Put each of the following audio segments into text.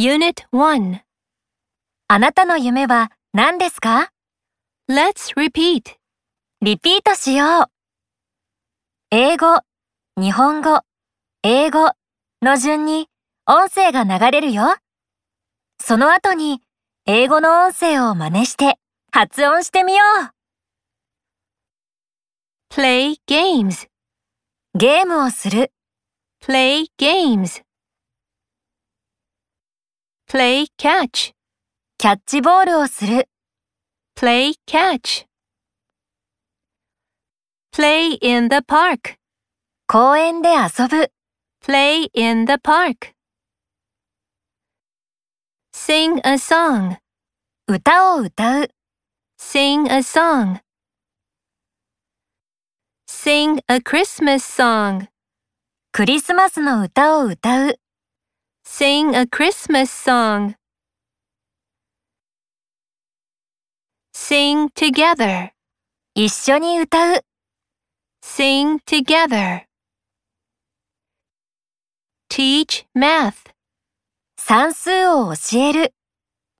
Unit 1あなたの夢は何ですか? Let's repeat. リピートしよう。英語、日本語、英語の順に音声が流れるよ。その後に英語の音声を真似して発音してみよう。Play games. ゲームをする、Play games. Play catch. キャッチボールをする、Play catch. Play in the park. 公園で遊ぶ、Play in the park. Sing a song. 歌を歌う、Sing a song. Sing a Christmas song. クリスマスの歌を歌う、Sing a Christmas song. Sing together. 一緒に歌う、 Sing together. Teach math. 算数を教える、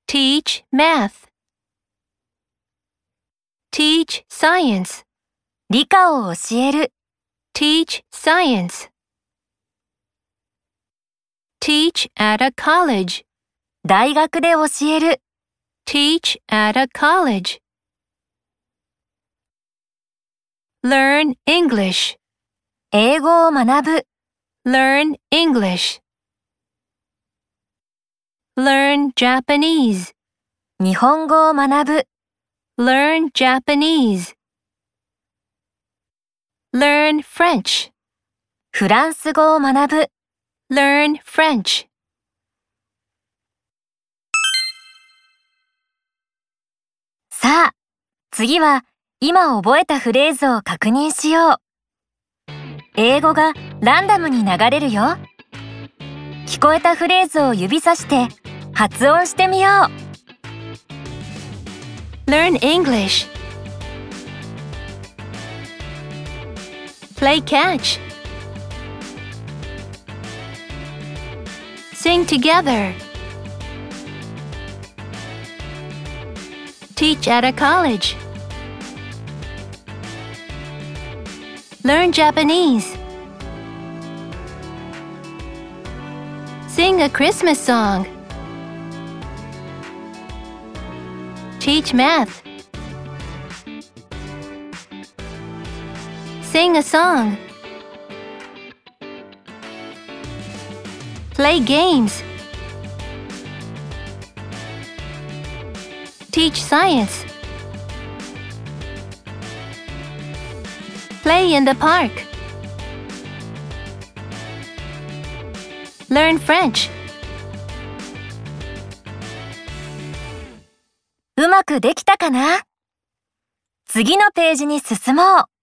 Teach math. Teach science. 理科を教える、 Teach science. Teach at a college. 大学で教える、 Teach at a college. Learn English. 英語を学ぶ、 Learn English. Learn Japanese. 日本語を学ぶ、 Learn Japanese. Learn French. フランス語を学ぶ、 Learn French. さあ、次は今覚えたフレーズを確認しよう。英語がランダムに流れるよ。聞こえたフレーズを指さして発音してみよう。Learn English. Play catch. Sing together. Teach at a college. Learn Japanese. Sing a Christmas song. Teach math. Sing a song. Play games. Teach science. Play in the park. Learn French. うまくできたかな次のページに進もう。